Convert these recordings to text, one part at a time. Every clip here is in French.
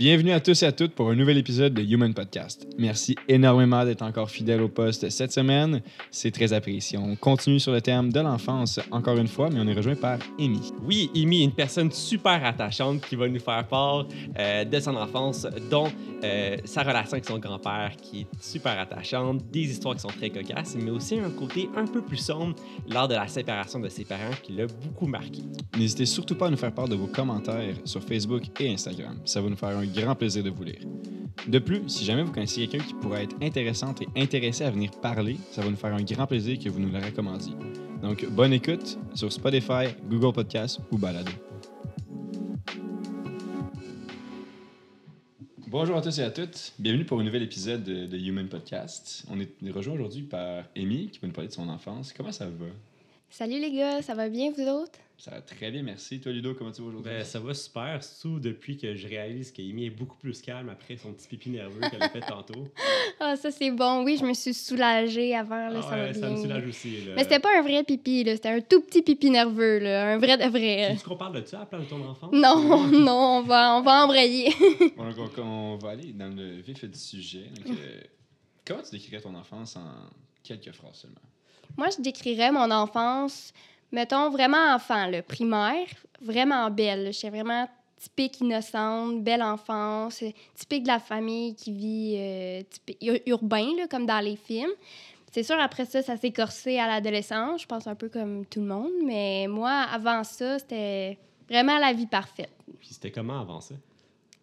Bienvenue à tous et à toutes pour un nouvel épisode de Human Podcast. Merci énormément d'être encore fidèle au poste cette semaine. C'est très apprécié. On continue sur le thème de l'enfance encore une fois, mais on est rejoint par Amy. Oui, Amy est une personne super attachante qui va nous faire part euh, de son enfance, dont euh, sa relation avec son grand-père qui est super attachante, des histoires qui sont très cocasses, mais aussi un côté un peu plus sombre lors de la séparation de ses parents qui l'a beaucoup marqué. N'hésitez surtout pas à nous faire part de vos commentaires sur Facebook et Instagram. Ça va nous faire un grand plaisir de vous lire. De plus, si jamais vous connaissez quelqu'un qui pourrait être intéressante et intéressé à venir parler, ça va nous faire un grand plaisir que vous nous le recommandiez. Donc, bonne écoute sur Spotify, Google Podcasts ou Balado. Bonjour à tous et à toutes. Bienvenue pour un nouvel épisode de, de Human Podcast. On est rejoint aujourd'hui par Amy qui va nous parler de son enfance. Comment ça va? Salut les gars, ça va bien vous autres? Ça va très bien, merci. Toi, Ludo, comment tu vas aujourd'hui? Ben, ça va super, surtout depuis que je réalise qu'Amy est beaucoup plus calme après son petit pipi nerveux qu'elle a fait tantôt. Ah, ça c'est bon. Oui, je me suis soulagée avant, là, Ah ça ouais, va ça bien. me soulage aussi. Là. Mais c'était pas un vrai pipi, là. C'était un tout petit pipi nerveux, là. Un vrai de vrai. Tu qu'on parle de ça à la place de ton enfant? Non, non, on va, on va embrayer. Bon, donc, on, on va aller dans le vif du sujet. Donc, euh, comment tu décrirais ton enfance en quelques phrases seulement? Moi, je décrirais mon enfance, mettons, vraiment enfant, le primaire, vraiment belle. J'étais vraiment typique innocente, belle enfance, euh, typique de la famille qui vit euh, urbain, comme dans les films. C'est sûr, après ça, ça s'est corsé à l'adolescence, je pense un peu comme tout le monde, mais moi, avant ça, c'était vraiment la vie parfaite. Puis c'était comment avant ça?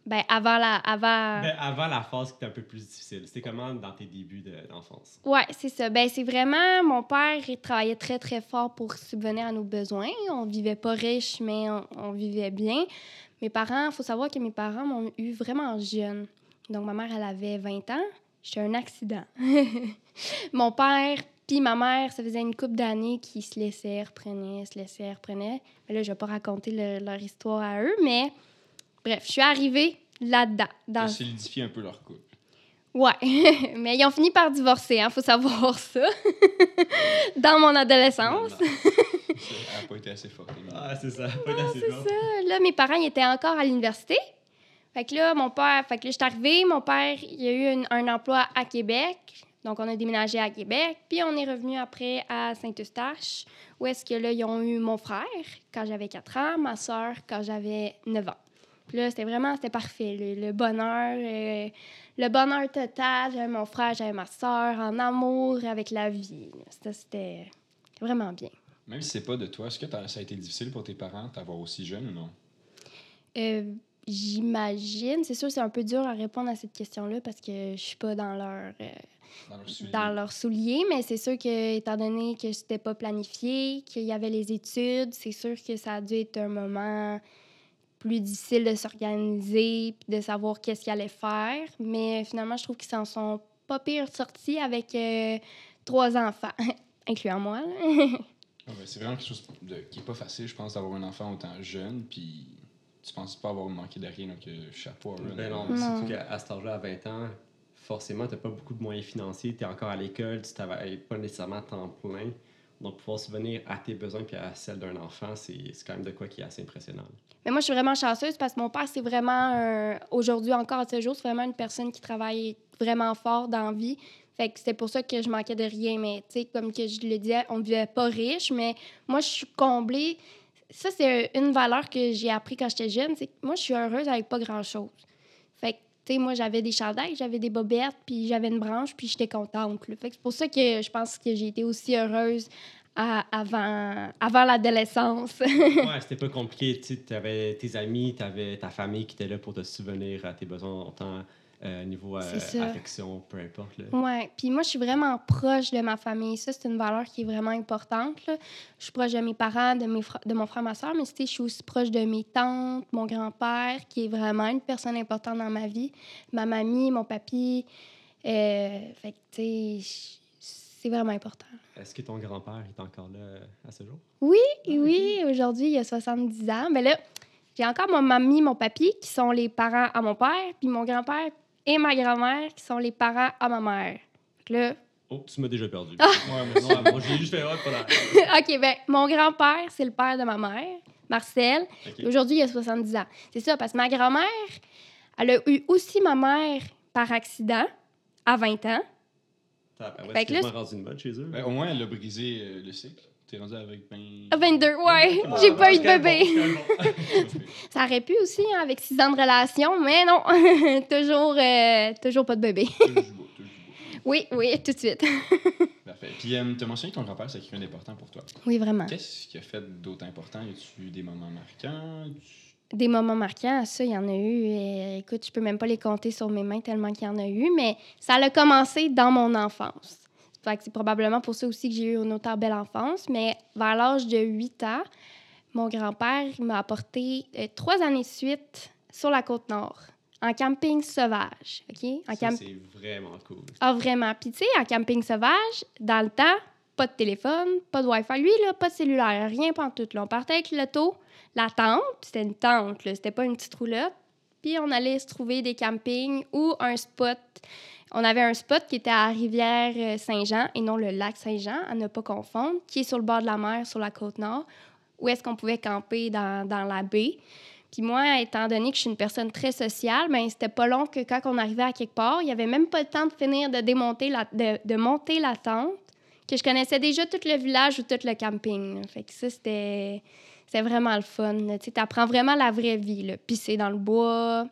Ben, avant la... Avant... Ben, avant la phase qui était un peu plus difficile. C'était comment dans tes débuts de- d'enfance? Ouais, c'est ça. Ben, c'est vraiment. Mon père, il travaillait très, très fort pour subvenir à nos besoins. On vivait pas riche, mais on, on vivait bien. Mes parents, il faut savoir que mes parents m'ont eu vraiment jeune. Donc, ma mère, elle avait 20 ans. J'étais un accident. Mon père, puis ma mère, ça faisait une couple d'années qu'ils se laissaient, reprenaient, se laissaient, reprenaient. Mais là, je vais pas raconter le- leur histoire à eux, mais bref, je suis arrivée là-dedans. Ça Dans... solidifie un peu leur couple. Ouais, mais ils ont fini par divorcer, hein, faut savoir ça. Dans mon adolescence. Ça n'a pas été assez fort. Amy. Ah, c'est ça. Pas assez C'est fort. ça. Là, mes parents, ils étaient encore à l'université. Fait que là, mon père, fait que là, je suis arrivée, mon père, il a eu un, un emploi à Québec. Donc, on a déménagé à Québec. Puis, on est revenu après à Saint-Eustache, où est-ce que là, ils ont eu mon frère quand j'avais 4 ans, ma soeur quand j'avais 9 ans. Puis là, c'était vraiment, c'était parfait. Le, le bonheur, euh, le bonheur total. J'avais mon frère, j'avais ma soeur, en amour avec la vie. C'était vraiment bien. Même si c'est pas de toi, est-ce que ça a été difficile pour tes parents d'avoir aussi jeune ou non? Euh, J'imagine. C'est sûr, c'est un peu dur à répondre à cette question-là parce que je suis pas dans leur, euh, Dans leur soulier? dans leurs souliers, mais c'est sûr que, étant donné que c'était pas planifié, qu'il y avait les études, c'est sûr que ça a dû être un moment plus difficile de s'organiser puis de savoir qu'est-ce qu'ils allaient faire. Mais finalement, je trouve qu'ils s'en sont pas pire sortis avec euh, trois enfants, incluant moi. ouais, c'est vraiment quelque chose de- qui est pas facile, je pense, d'avoir un enfant autant jeune, puis tu penses pas avoir manqué de rien, donc euh, chapeau à eux. Ben non, Non. surtout qu'à cet âge-là, à 20 ans, forcément, tu n'as pas beaucoup de moyens financiers, tu es encore à l'école, tu travailles pas nécessairement à temps plein. Donc, pouvoir subvenir à tes besoins puis à celles d'un enfant, c'est quand même de quoi qui est assez impressionnant. Mais moi, je suis vraiment chanceuse parce que mon père, c'est vraiment, un- aujourd'hui encore à ce jour, c'est vraiment une personne qui travaille vraiment fort dans la vie. Fait que c'est pour ça que je manquais de rien. Mais, tu sais, comme que je le disais, on ne vivait pas riche, mais moi, je suis comblée. Ça, c'est une valeur que j'ai appris quand j'étais jeune. C'est moi, je suis heureuse avec pas grand-chose. Moi, j'avais des chandails, j'avais des bobettes, puis j'avais une branche, puis j'étais contente. c'est pour ça que je pense que j'ai été aussi heureuse avant, avant l'adolescence. ouais, c'était pas compliqué. Tu avais tes amis, tu avais ta famille qui était là pour te subvenir à tes besoins, autant euh, niveau euh, affection, peu importe. Ouais, puis moi, je suis vraiment proche de ma famille. Ça, c'est une valeur qui est vraiment importante. là. Je suis proche de mes parents, de, mes de mon frère, ma soeur, mais je suis aussi proche de mes tantes, mon grand-père, qui est vraiment une personne importante dans ma vie, ma mamie, mon papy. Euh, fait que, tu sais, c'est vraiment important. Est-ce que ton grand-père est encore là euh, à ce jour? Oui, Ah, oui, aujourd'hui, il a 70 ans. Mais là, j'ai encore mon mamie, mon papy, qui sont les parents à mon père, puis mon grand-père et ma grand-mère, qui sont les parents à ma mère. Là, Oh, tu m'as déjà perdu. Ah! Ouais, mais non, moi, j'ai juste fait la... OK, ben mon grand-père, c'est le père de ma mère, Marcel. Ok. Aujourd'hui, il a 70 ans. C'est ça, parce que ma grand-mère, Elle a eu aussi ma mère par accident à 20 ans. Ah, ben ouais, Fait c'est que là, quasiment rendu une mode chez eux. Ben, au moins, elle a brisé euh, le cycle. T'es rendu avec ben... À 22, ouais. Ah, J'ai pas eu de bébé. Ça aurait pu aussi, hein, avec 6 ans de relation, mais non. toujours, euh, toujours pas de bébé. Bois. oui, oui, tout de suite. Parfait. Puis, euh, tu as mentionné que ton grand-père, c'est quelqu'un d'important pour toi. Oui, vraiment. Qu'est-ce qui a fait d'autre important? Y a-tu des moments marquants? Tu- Des moments marquants, ça, il y en a eu. Et, écoute, je peux même pas les compter sur mes mains tellement qu'il y en a eu, mais ça a commencé dans mon enfance. Fait que c'est probablement pour ça aussi que j'ai eu une autant belle enfance. Mais vers l'âge de 8 ans, mon grand-père m'a apporté euh, trois années de suite sur la côte nord, en camping sauvage. OK? En camp- c'est vraiment cool. Ah, vraiment. Puis, tu sais, en camping sauvage, dans le temps, pas de téléphone, pas de Wi-Fi. Lui, là, pas de cellulaire, rien pas en tout. Là. On partait avec l'auto, la tente, c'était une tente, là, c'était pas une petite roulotte. Puis, on allait se trouver des campings ou un spot. On avait un spot qui était à Rivière-Saint-Jean et non le lac Saint-Jean, à ne pas confondre, qui est sur le bord de la mer, sur la côte nord, où est-ce qu'on pouvait camper dans, la baie. Puis moi, étant donné que je suis une personne très sociale, ben c'était pas long que quand on arrivait à quelque part, il n'y avait même pas le temps de finir de démonter la, de, de monter la tente, que je connaissais déjà tout le village ou tout le camping. Fait ça, c'était, c'était vraiment le fun. Tu apprends vraiment la vraie vie. Là. Pisser dans le bois,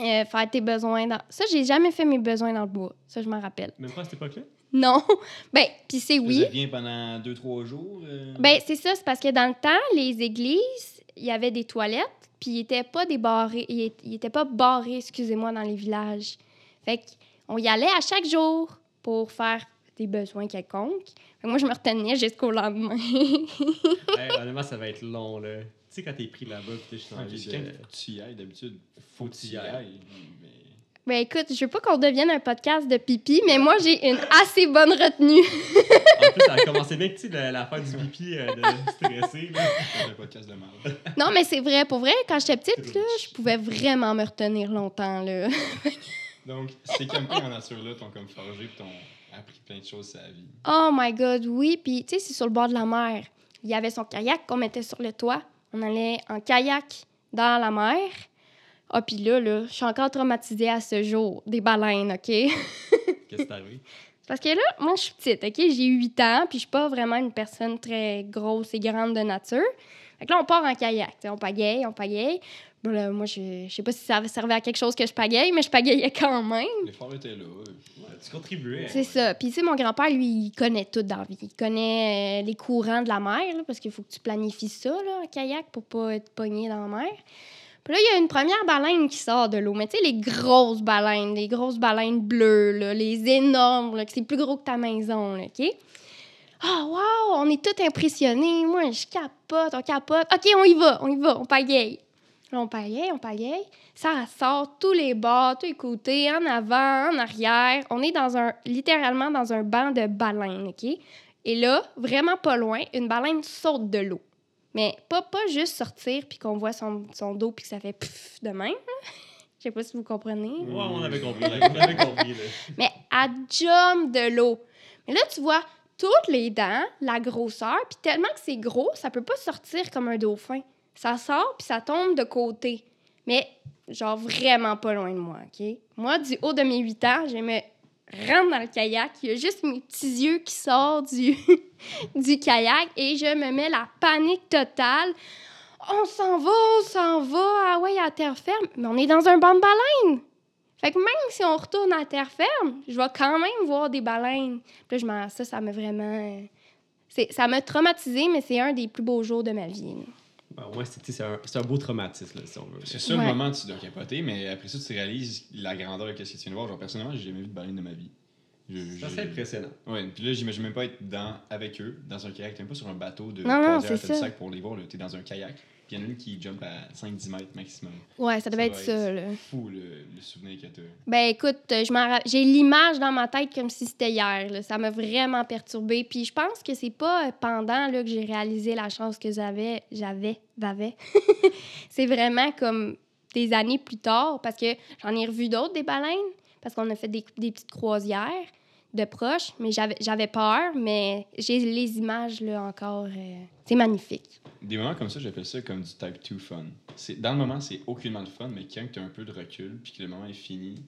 euh, faire tes besoins dans... Ça, j'ai jamais fait mes besoins dans le bois. Ça, je m'en rappelle. Même pas à cette époque-là? Non. ben, pisser, Tu oui. faisais bien pendant deux, trois jours? euh? Ben, c'est ça, c'est parce que dans le temps, les églises, il y avait des toilettes, puis ils n'étaient pas débarrés, ils étaient pas barrés, excusez-moi, dans les villages. Fait qu'on y allait à chaque jour pour faire des besoins quelconques. Fait que moi, je me retenais jusqu'au lendemain. Hey, honnêtement, ça va être long, là. Tu sais, quand t'es pris là-bas, juste Ok, envie c'est de... quand tu y ailles, d'habitude. Faut que tu y ailles. Mais... ben écoute, je veux pas qu'on devienne un podcast de pipi, mais moi, j'ai une assez bonne retenue. En plus, ça a commencé bien que, tu sais, la- l'affaire du pipi, euh, de stresser, là. Un podcast de merde. non, mais c'est vrai, pour vrai, quand j'étais petite, là, je pouvais vraiment me retenir longtemps, là. Donc, ces campings en nature-là t'ont comme forgé et t'ont appris plein de choses la vie. Oh my God, oui. Puis, tu sais, c'est sur le bord de la mer. Il y avait son kayak qu'on mettait sur le toit. On allait en kayak dans la mer. Ah, puis là, là, je suis encore traumatisée à ce jour. Des baleines, OK? Qu'est-ce qui t'est arrivé? parce que là, moi, je suis petite, OK? J'ai 8 ans, puis je suis pas vraiment une personne très grosse et grande de nature. Fait que là, on part en kayak. On pagaille, on pagaille. Bon, là, moi, je, je sais pas si ça servait à quelque chose que je pagaille, mais je pagayais quand même. L'effort était là. Ouais, tu contribuais. C'est ça. Puis, tu sais, mon grand-père, lui, il connaît tout dans la vie. Il connaît euh, les courants de la mer, là, parce qu'il faut que tu planifies ça, là, en kayak, pour pas être pogné dans la mer. Puis là, il y a une première baleine qui sort de l'eau. Mais tu sais, les grosses baleines, les grosses baleines bleues, là, les énormes, là, c'est plus gros que ta maison, là, OK? Ah, wow! On est tous impressionnés. Moi, je capote, on capote. OK, on y va, on y va, on pagaille. Là, on pagaille, on pagaille. Ça sort tous les bords, tous les côtés, en avant, en arrière. On est dans un, littéralement dans un banc de baleines, OK? Et là, vraiment pas loin, une baleine saute de l'eau. Mais pas, pas juste sortir puis qu'on voit son, son dos puis que ça fait pfff de même. Je sais pas si vous comprenez. Ouais, on avait compris, là. On avait compris, là. Mais elle jump de l'eau. Mais là, tu vois toutes les dents, la grosseur, puis tellement que c'est gros, ça peut pas sortir comme un dauphin. Ça sort, puis ça tombe de côté. Mais genre vraiment pas loin de moi, OK? Moi, du haut de mes 8 ans, je me rentre dans le kayak. Il y a juste mes petits yeux qui sortent du, kayak et je me mets la panique totale. On s'en va, on s'en va, ah ouais, à terre ferme. Mais on est dans un banc de baleines. Fait que même si on retourne à terre ferme, je vais quand même voir des baleines. Puis là, je ça, ça m'a vraiment... c'est- Ça m'a traumatisé, mais c'est un des plus beaux jours de ma vie. là. Ben, moins, c'est un, c'est un beau traumatisme, là, si on veut. C'est ça, Ouais. le moment, tu dois capoter, mais après ça, tu réalises la grandeur de ce que tu viens de voir. Genre, personnellement, j'ai jamais vu de baleine de ma vie. Je- C'est assez impressionnant. Ouais, puis là, j'imagine même pas être dans, avec eux, dans un kayak. T'es même pas sur un bateau de Non, non, croisière c'est tel ça. sac pour les voir. là. T'es dans un kayak. Puis il y en a une qui jump à 5-10 mètres maximum. Ouais, ça devait Ça être ça, être-. Fou, le, le souvenir que t'as. Ben écoute, euh, je j'ai l'image dans ma tête comme si c'était hier. là. Ça m'a vraiment perturbée. Puis je pense que c'est pas euh, pendant là, que j'ai réalisé la chance que j'avais, j'avais, j'avais. c'est vraiment comme des années plus tard parce que j'en ai revu d'autres des baleines parce qu'on a fait des, des petites croisières, de proche, mais j'avais j'avais peur, mais j'ai les images là encore. euh, c'est magnifique. Des moments comme ça, j'appelle ça comme du type 2 fun. C'est, dans le moment, c'est aucunement le fun, mais quand tu as un peu de recul puis que le moment est fini,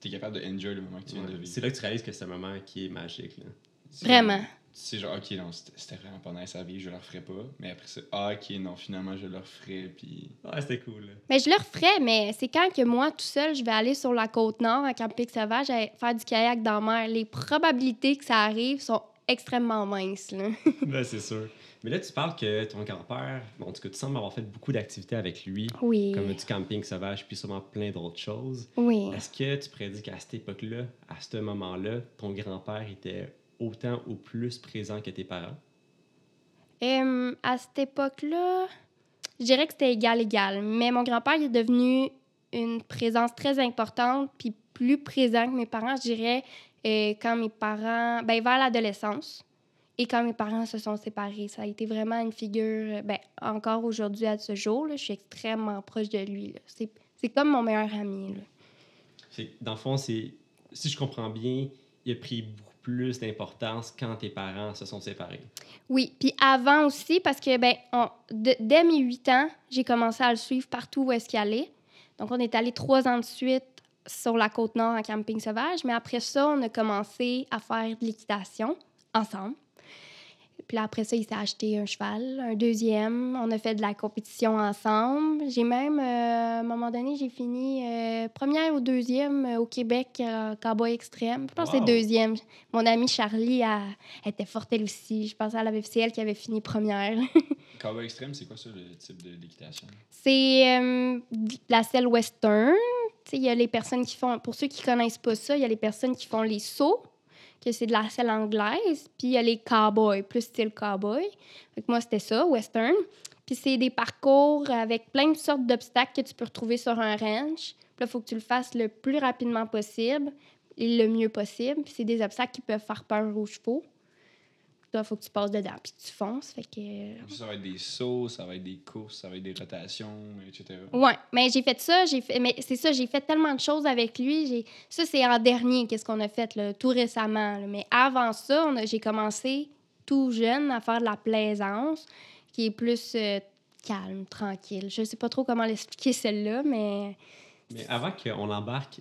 tu es capable de enjoy le moment que tu viens de Ouais. vivre. C'est là que tu réalises que c'est un moment qui est magique. Là. C'est Vraiment. comme- Tu sais, genre, ok, non, c'était, vraiment pas nice à vivre, je le referai pas. Mais après ça, ah, ok, non, finalement, je le referai. Puis. Ouais, c'était cool. Mais je le referais, mais c'est quand que moi, tout seul, je vais aller sur la côte nord, à Camping Sauvage, faire du kayak dans la mer. Les probabilités que ça arrive sont extrêmement minces. Là. Ben, c'est sûr. Mais là, tu parles que ton grand-père, bon, en tout cas, tu sembles avoir fait beaucoup d'activités avec lui, Oui. comme du camping sauvage, puis sûrement plein d'autres choses. Oui. Est-ce que tu prédis qu'à cette époque-là, à ce moment-là, ton grand-père était autant ou plus présent que tes parents? Euh, à cette époque-là, je dirais que c'était égal-égal. Mais mon grand-père est devenu une présence très importante, puis plus présent que mes parents, je dirais, euh, quand mes parents... Ben, vers l'adolescence. Et quand mes parents se sont séparés, ça a été vraiment une figure... euh, Ben, encore aujourd'hui, à ce jour, là, je suis extrêmement proche de lui. C'est comme mon meilleur ami. là. Dans le fond, c'est, si je comprends bien, il a pris beaucoup plus d'importance quand tes parents se sont séparés? Oui, puis avant aussi, parce que ben, on- dès mes 8 ans, j'ai commencé à le suivre partout où est-ce qu'il allait. Donc, on est allé trois ans de suite sur la côte nord en camping sauvage, mais après ça, on a commencé à faire de l'équitation ensemble. Puis là, après ça, il s'est acheté un cheval, un deuxième. On a fait de la compétition ensemble. J'ai même, euh, à un moment donné, j'ai fini euh, première ou deuxième euh, au Québec, euh, Cowboy Extrême. Je pense que c'est deuxième. Mon amie Charlie, elle, elle était forte elle aussi. Je pense qu'elle avait c'est elle qui avait fini première. Cowboy Extreme, c'est quoi ça, le type de, d'équitation? C'est la selle western. Il y a les personnes qui font, pour ceux qui connaissent pas ça, il y a les personnes qui font les sauts, que c'est de la selle anglaise, puis il y a les cowboys, plus style cowboy. Que moi, c'était ça, western. Puis c'est des parcours avec plein de sortes d'obstacles que tu peux retrouver sur un ranch. Là, il faut que tu le fasses le plus rapidement possible et le mieux possible. Puis c'est des obstacles qui peuvent faire peur aux chevaux. Il faut que tu passes dedans, puis tu fonces. Fait que... euh, Ça va être des sauts, ça va être des courses, ça va être des rotations, etc. Ouais, mais j'ai fait ça, j'ai fait mais c'est ça, j'ai fait tellement de choses avec lui, j'ai ça c'est en dernier qu'est-ce qu'on a fait là, tout récemment, là. mais avant ça, on a- j'ai commencé tout jeune à faire de la plaisance qui est plus euh, calme, tranquille. Je sais pas trop comment l'expliquer celle-là, mais Mais avant qu'on embarque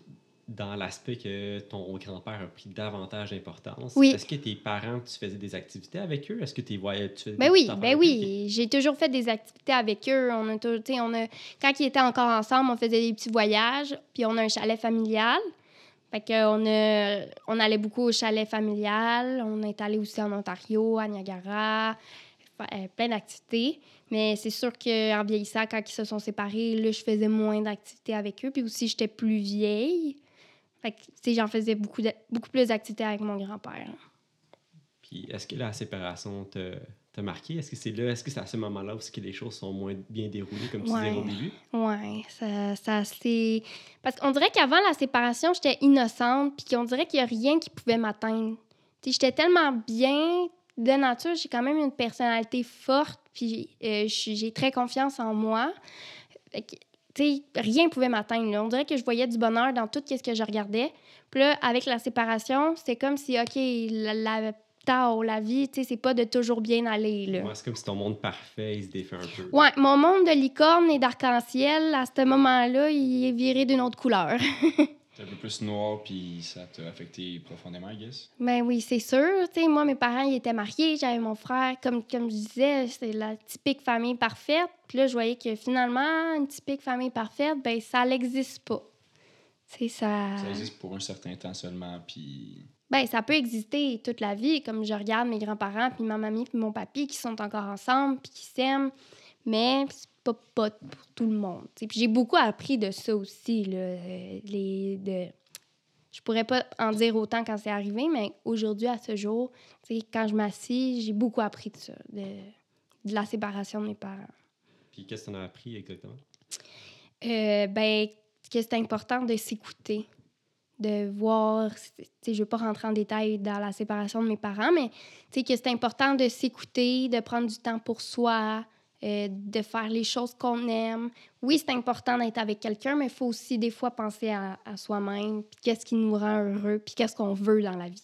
dans l'aspect que ton grand-père a pris davantage d'importance, Oui. est-ce que tes parents, tu faisais des activités avec eux? Est-ce que tu voyais... Tu Ben oui, ben oui. J'ai toujours fait des activités avec eux. On a, on a, quand ils étaient encore ensemble, on faisait des petits voyages. Puis on a un chalet familial. Fait que on, a, on allait beaucoup au chalet familial. On est allé aussi en Ontario, à Niagara. euh, plein d'activités. Mais c'est sûr qu'en vieillissant, quand ils se sont séparés, là, je faisais moins d'activités avec eux. Puis aussi, j'étais plus vieille. Fait que, tu sais, j'en faisais beaucoup, de- beaucoup plus d'activités avec mon grand-père. Puis est-ce que la séparation te- t'a marqué? Est-ce que c'est là, est-ce que c'est à ce moment-là où que les choses sont moins bien déroulées, comme tu Ouais. disais au début? Oui, ça, ça c'est. Parce qu'on dirait qu'avant la séparation, j'étais innocente, puis qu'on dirait qu'il n'y a rien qui pouvait m'atteindre. J'étais tellement bien de nature, j'ai quand même une personnalité forte, puis euh, j'ai très confiance en moi. Fait que, tu sais, rien ne pouvait m'atteindre. On dirait que je voyais du bonheur dans tout ce que je regardais. Puis là, avec la séparation, c'était comme si, OK, la, la, tao, la vie, tu sais, c'est pas de toujours bien aller. Là. Ouais, c'est comme si ton monde parfait, il se défait un peu. Ouais, mon monde de licorne et d'arc-en-ciel, à ce moment-là, il est viré d'une autre couleur. Un peu plus noir, puis ça t'a affecté profondément, I guess? ben oui, c'est sûr. Moi, mes parents, ils étaient mariés. J'avais mon frère. Comme, comme je disais, c'est la typique famille parfaite. Puis là, je voyais que finalement, une typique famille parfaite, ben ça n'existe pas. C'est ça. Ça existe pour un certain temps seulement, puis Ben, ça peut exister toute la vie, comme je regarde mes grands-parents, puis ma mamie, puis mon papy qui sont encore ensemble, puis qui s'aiment, mais c'est pas, pas pour tout le monde. tu sais. Puis j'ai beaucoup appris de ça aussi, là, euh, les, de... Je pourrais pas en dire autant quand c'est arrivé, mais aujourd'hui, à ce jour, tu quand je m'assis, j'ai beaucoup appris de ça, de, de la séparation de mes parents. Puis qu'est-ce que t'en as appris exactement? Euh, ben, que c'est important de s'écouter, de voir. tu Je ne veux pas rentrer en détail dans la séparation de mes parents, mais tu que c'est important de s'écouter, de prendre du temps pour soi, euh, de faire les choses qu'on aime. Oui, c'est important d'être avec quelqu'un, mais il faut aussi des fois penser à, à soi-même, puis qu'est-ce qui nous rend heureux, puis qu'est-ce qu'on veut dans la vie.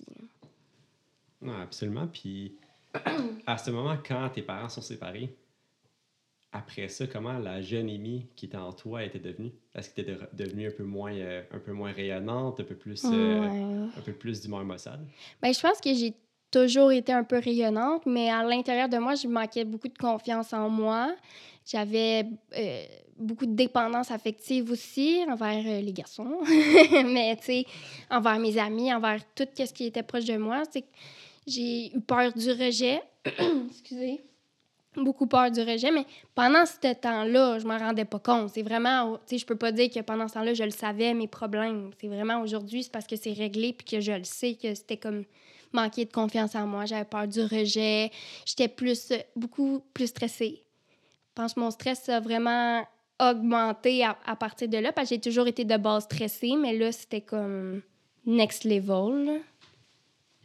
Non, absolument. Puis, à ce moment, quand tes parents sont séparés, après ça, comment la jeune Amy qui était en toi était devenue? Est-ce que tu étais devenue un peu moins, euh, un peu moins rayonnante, un peu plus, euh, Ouais. un peu plus d'humeur maussade? Ben, je pense que j'ai toujours été un peu rayonnante, mais à l'intérieur de moi, je manquais beaucoup de confiance en moi. J'avais euh, beaucoup de dépendance affective aussi envers euh, les garçons, mais tu sais, envers mes amis, envers tout ce qui était proche de moi. J'ai eu peur du rejet. Excusez. Beaucoup peur du rejet, mais pendant ce temps-là, je m'en rendais pas compte. C'est vraiment, tu sais, je peux pas dire que pendant ce temps-là, je le savais, mes problèmes. C'est vraiment aujourd'hui, c'est parce que c'est réglé puis que je le sais que c'était comme manquer de confiance en moi. J'avais peur du rejet. J'étais plus, beaucoup plus stressée. Je pense que mon stress a vraiment augmenté à, à partir de là, parce que j'ai toujours été de base stressée, mais là, c'était comme next level. là.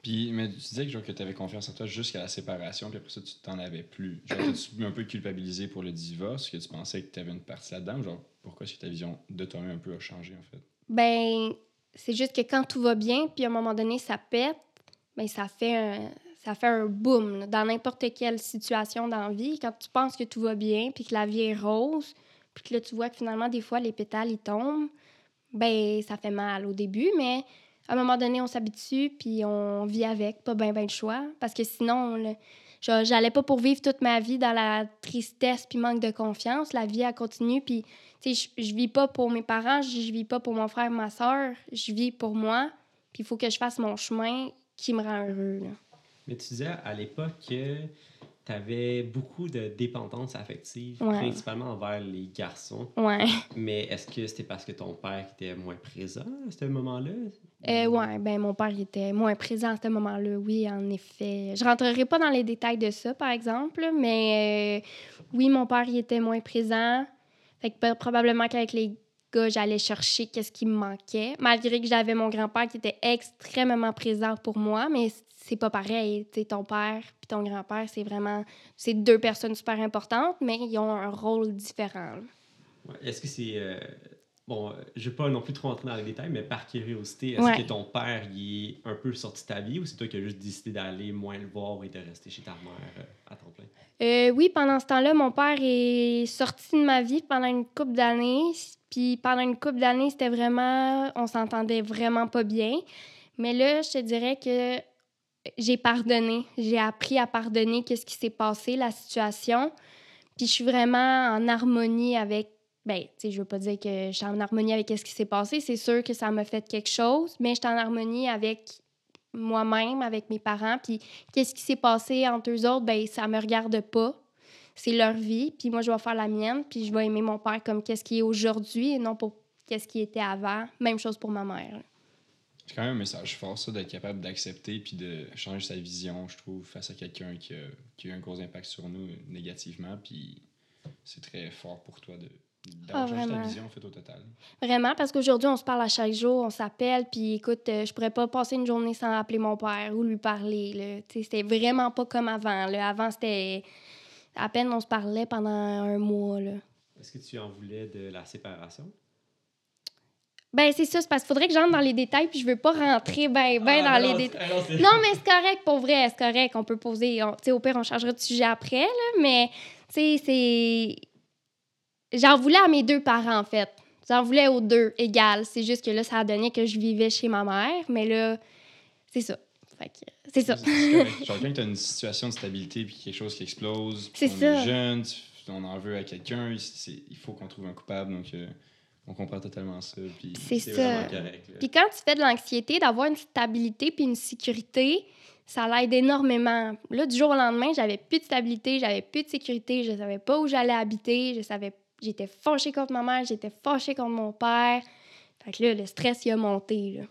Puis, mais tu disais que, genre, que tu avais confiance en toi jusqu'à la séparation, puis après ça, tu t'en avais plus. Genre, t'as-tu un peu culpabilisé pour le divorce, que tu pensais que tu avais une partie là-dedans? Genre, pourquoi est-ce que ta vision de toi-même un peu a changé, en fait? Ben, c'est juste que quand tout va bien, puis à un moment donné, ça pète, ben ça fait un, ça fait un boom dans n'importe quelle situation dans la vie. Quand tu penses que tout va bien, puis que la vie est rose, puis que là, tu vois que finalement, des fois, les pétales, ils tombent, ben ça fait mal au début, mais à un moment donné, on s'habitue, puis on vit avec, pas bien ben de choix, parce que sinon, là, je- j'allais pas pour vivre toute ma vie dans la tristesse puis manque de confiance. La vie, elle continue, puis tu sais, je, vis pas pour mes parents, je, je vis pas pour mon frère, ma soeur, je vis pour moi. Puis il faut que je fasse mon chemin qui me rend heureux. là. Mais tu disais à l'époque que tu avais beaucoup de dépendance affective, Ouais. principalement envers les garçons. Ouais. Mais est-ce que c'était parce que ton père était moins présent à ce moment-là? Euh, ouais, ben mon père était moins présent à ce moment-là, oui, en effet. Je rentrerai pas dans les détails de ça, par exemple, mais euh, oui, mon père il était moins présent. Fait que probablement qu'avec les j'allais chercher qu'est-ce qui me manquait, malgré que j'avais mon grand-père qui était extrêmement présent pour moi, mais c'est pas pareil. Ton père puis ton grand-père, c'est vraiment... C'est deux personnes super importantes, mais ils ont un rôle différent. Est-ce que c'est. euh, Bon, euh, je ne vais pas non plus trop entrer dans les détails, mais par curiosité, est-ce Ouais. que ton père il est un peu sorti de ta vie ou c'est toi qui as juste décidé d'aller moins le voir et de rester chez ta mère euh, à temps plein? Euh, oui, pendant ce temps-là, mon père est sorti de ma vie pendant une couple d'années. Puis pendant une couple d'années, c'était vraiment... On s'entendait vraiment pas bien. Mais là, je te dirais que j'ai pardonné. J'ai appris à pardonner qu'est-ce qui s'est passé, la situation. Puis je suis vraiment en harmonie avec... Ben, tu sais, je veux pas dire que je suis en harmonie avec qu'est-ce qui s'est passé. C'est sûr que ça m'a fait quelque chose, mais je suis en harmonie avec moi-même, avec mes parents. Puis qu'est-ce qui s'est passé entre eux autres, ben ça me regarde pas. C'est leur vie, puis moi, je vais faire la mienne, puis je vais aimer mon père comme qu'est-ce qui est aujourd'hui et non pour qu'est-ce qui était avant. Même chose pour ma mère. C'est quand même un message fort, ça, d'être capable d'accepter puis de changer sa vision, je trouve, face à quelqu'un qui qui a eu un gros impact sur nous euh, négativement. Puis c'est très fort pour toi de d'avoir Ah, changé ta vraiment. vision, en fait, au total. Vraiment, parce qu'aujourd'hui, on se parle à chaque jour, on s'appelle, puis écoute, euh, je pourrais pas passer une journée sans appeler mon père ou lui parler. C'était vraiment pas comme avant. Là. Avant, c'était à peine on se parlait pendant un mois. Là. Est-ce que tu en voulais de la séparation? Ben, c'est ça, c'est parce qu'il faudrait que j'entre dans les détails, puis je veux pas rentrer ben, ben Ah, dans non, les détails. non, mais c'est correct, pour vrai, c'est correct. On peut poser. on- Tu sais, au pire, on changera de sujet après, là, mais, tu sais, c'est. J'en voulais à mes deux parents, en fait. J'en voulais aux deux, égal. C'est juste que là, ça a donné que je vivais chez ma mère, mais là, c'est ça. C'est ça. Genre, quand tu as une situation de stabilité puis quelque chose qui explose, C'est on ça. est jeune, tu- on en veut à quelqu'un, c'est- il faut qu'on trouve un coupable. Donc, euh, on comprend totalement ça. Puis C'est C'est ça. correct. Puis quand tu fais de l'anxiété, d'avoir une stabilité puis une sécurité, ça l'aide énormément. Là, du jour au lendemain, j'avais plus de stabilité, j'avais plus de sécurité, je savais pas où j'allais habiter, je savais j'étais fâchée contre ma mère, j'étais fâchée contre mon père. Fait que là, le stress, il a monté, là.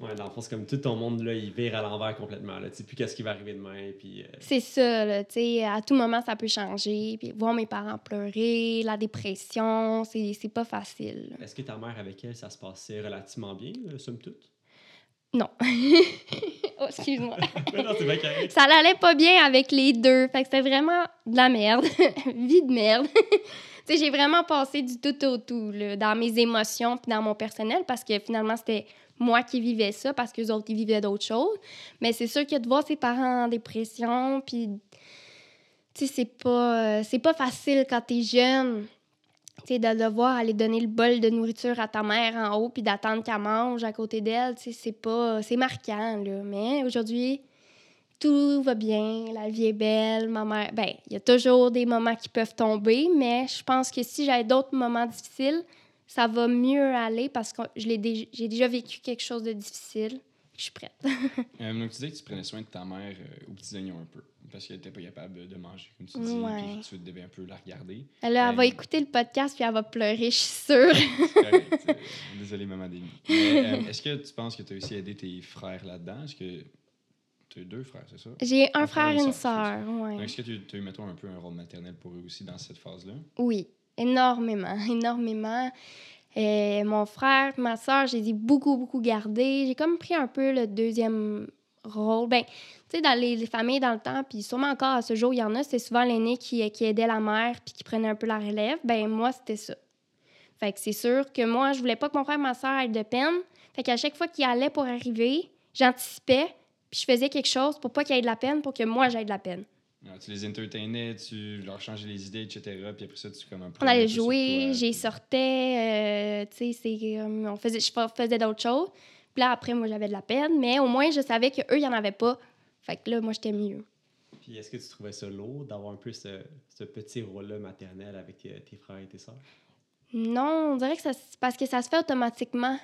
Ouais, dans le fond, c'est comme tout ton monde, là, il vire à l'envers complètement. Là. Tu sais plus qu'est-ce qui va arriver demain. Puis, euh, C'est ça, là, tu sais, à tout moment, ça peut changer. Puis voir mes parents pleurer, la dépression, c'est c'est pas facile. Est-ce que ta mère, avec elle, ça se passait relativement bien, euh, somme toute? Non. Oh, excuse-moi. Mais non, c'est bien correct. ça n'allait pas bien avec les deux. Fait que c'était vraiment de la merde. Vie de merde. J'ai vraiment passé du tout au tout, dans mes émotions puis dans mon personnel, parce que finalement, c'était moi qui vivais ça, parce que les autres, ils vivaient d'autres choses. Mais c'est sûr que de voir ses parents en dépression, puis... Tu sais, c'est pas, euh, pas facile quand t'es jeune. Tu sais, de devoir aller donner le bol de nourriture à ta mère en haut, puis d'attendre qu'elle mange à côté d'elle, tu sais, c'est pas... C'est marquant, là. Mais aujourd'hui, tout va bien, la vie est belle, ma mère... Ben, il y a toujours des moments qui peuvent tomber, mais je pense que si j'avais d'autres moments difficiles, ça va mieux aller parce que dé- j'ai déjà vécu quelque chose de difficile. Je suis prête. Euh, donc, tu disais que tu prenais soin de ta mère euh, aux petits oignons un peu, parce qu'elle n'était pas capable de manger, comme tu dis, Ouais. puis tu devais un peu la regarder. Elle, elle va Euh, écouter le podcast puis elle va pleurer, je suis sûre. Correct, euh, Désolé, maman Demi. Euh, Est-ce que tu penses que tu as aussi aidé tes frères là-dedans? Est-ce que tu as deux frères, c'est ça? J'ai un Un frère et une sœur, sœur, ouais. Est-ce que tu as eu, mettons, un peu un rôle maternel pour eux aussi dans cette phase-là? Oui, énormément, énormément. Euh, mon frère, ma soeur, je les ai beaucoup, beaucoup gardés. J'ai comme pris un peu le deuxième rôle. Ben, tu sais, dans les, les familles dans le temps, puis sûrement encore à ce jour, il y en a, c'était souvent l'aîné qui, qui aidait la mère puis qui prenait un peu la relève. Ben, moi, c'était ça. Fait que c'est sûr que moi, je voulais pas que mon frère et ma soeur aient de peine. Fait qu'à chaque fois qu'ils allaient pour arriver, j'anticipais, puis je faisais quelque chose pour pas qu'ils aient de la peine, pour que moi, j'aie de la peine. Alors, tu les entertainais, tu leur changeais les idées, etc. Puis après ça, tu comme un On allait jouer, toi, j'y sortais, euh, tu sais, c'est, euh, on faisait, je fa- faisais d'autres choses. Puis là, après, moi, j'avais de la peine, mais au moins, je savais qu'eux, il n'y en avait pas. Fait que là, moi, j'étais mieux. Puis est-ce que tu trouvais ça lourd d'avoir un peu ce, ce petit rôle-là maternel avec euh, tes frères et tes sœurs? Non, on dirait que ça, parce que ça se fait automatiquement.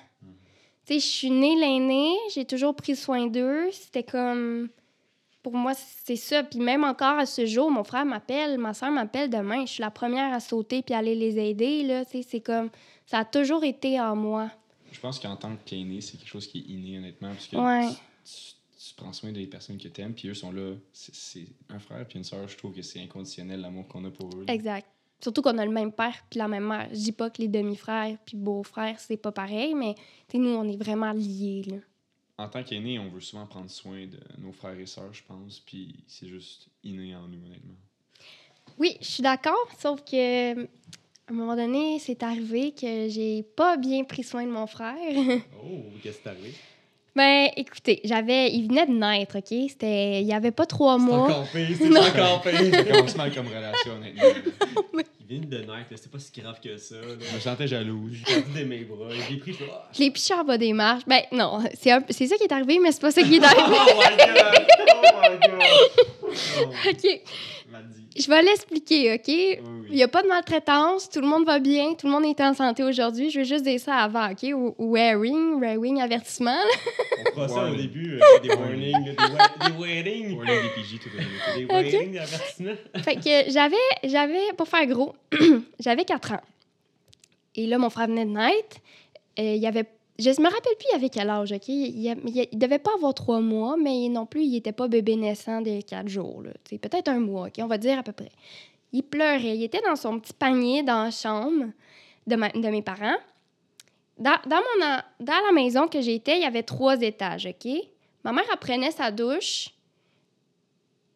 Tu sais, je suis née l'aînée, j'ai toujours pris soin d'eux. C'était comme. Pour moi, c'est ça. Puis même encore à ce jour, mon frère m'appelle, ma soeur m'appelle demain. Je suis la première à sauter puis aller les aider. Là, c'est comme. Ça a toujours été en moi. Je pense qu'en tant qu'aîné, c'est quelque chose qui est inné, honnêtement. Parce que Ouais. tu, tu prends soin des personnes que tu aimes, puis eux sont là. C'est- C'est un frère puis une sœur, je trouve que c'est inconditionnel l'amour qu'on a pour eux. là. Exact. Surtout qu'on a le même père puis la même mère. Je dis pas que les demi-frères puis beaux-frères, c'est pas pareil, mais nous, on est vraiment liés. Là. En tant qu'aîné, on veut souvent prendre soin de nos frères et sœurs, je pense, puis c'est juste inné en nous, honnêtement. Oui, je suis d'accord, sauf que à un moment donné, c'est arrivé que j'ai pas bien pris soin de mon frère. Oh, qu'est-ce qui t'est arrivé? ben, écoutez, j'avais, il venait de naître, ok? C'était, il y avait pas trois C'est mois. encore pire, c'est encore Ça pire. commence mal comme relation, honnêtement. vient de naître, là, c'est pas si grave que ça. là. Je me sentais jalouse. J'ai perdu de mes bras, j'ai pris, Ah! Je l'ai piché en bas des marches. Ben non, c'est, un- c'est ça qui est arrivé, mais c'est pas ça qui est Oh arrivé. my god! Oh my god! Oh, ok. Je vais l'expliquer, ok? Oui, Il n'y a pas de maltraitance, tout le monde va bien, tout le monde est en santé aujourd'hui. Je veux juste dire ça avant, OK? Ou- Wearing, wearing, avertissement. là. On fera ça au début, euh, des warnings, des, wa- des warnings. Warning des PJ, tout à Des fait. warnings d'avertissement. fait que j'avais, j'avais, pour faire gros, j'avais 4 ans. Et là, mon frère venait de naître. Euh, il y avait, je me rappelle plus avait quel âge, OK? Il, devait pas avoir 3 mois, mais non plus, il était pas bébé naissant de 4 jours. Peut-être un mois, OK? On va dire à peu près. Il pleurait. Il était dans son petit panier dans la chambre de, mes parents. Dans, la maison que j'étais, il y avait trois étages, OK? Ma mère, elle prenait sa douche,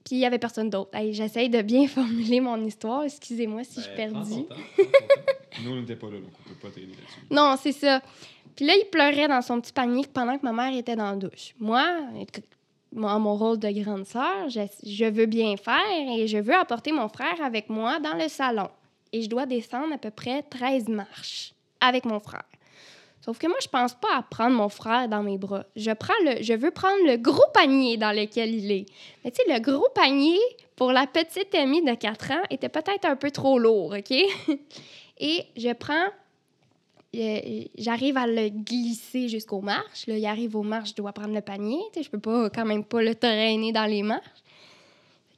puis il y avait personne d'autre. J'essaye de bien formuler mon histoire. Excusez-moi si je Ben, temps. Nous, on n'était pas là, donc on peut pas t'aider là-dessus. Non, c'est ça. Puis là, il pleurait dans son petit panier pendant que ma mère était dans la douche. Moi, moi, mon rôle de grande sœur, je, je veux bien faire et je veux apporter mon frère avec moi dans le salon. Et je dois descendre à peu près 13 marches avec mon frère. Sauf que moi, je pense pas à prendre mon frère dans mes bras. Je, prends le, je veux prendre le gros panier dans lequel il est. Mais tu sais, le gros panier, pour la petite amie de 4 ans, était peut-être un peu trop lourd, OK? Et je prends euh, j'arrive à le glisser jusqu'aux marches. Là, il arrive aux marches, je dois prendre le panier. Tu sais, je peux pas quand même pas le traîner dans les marches.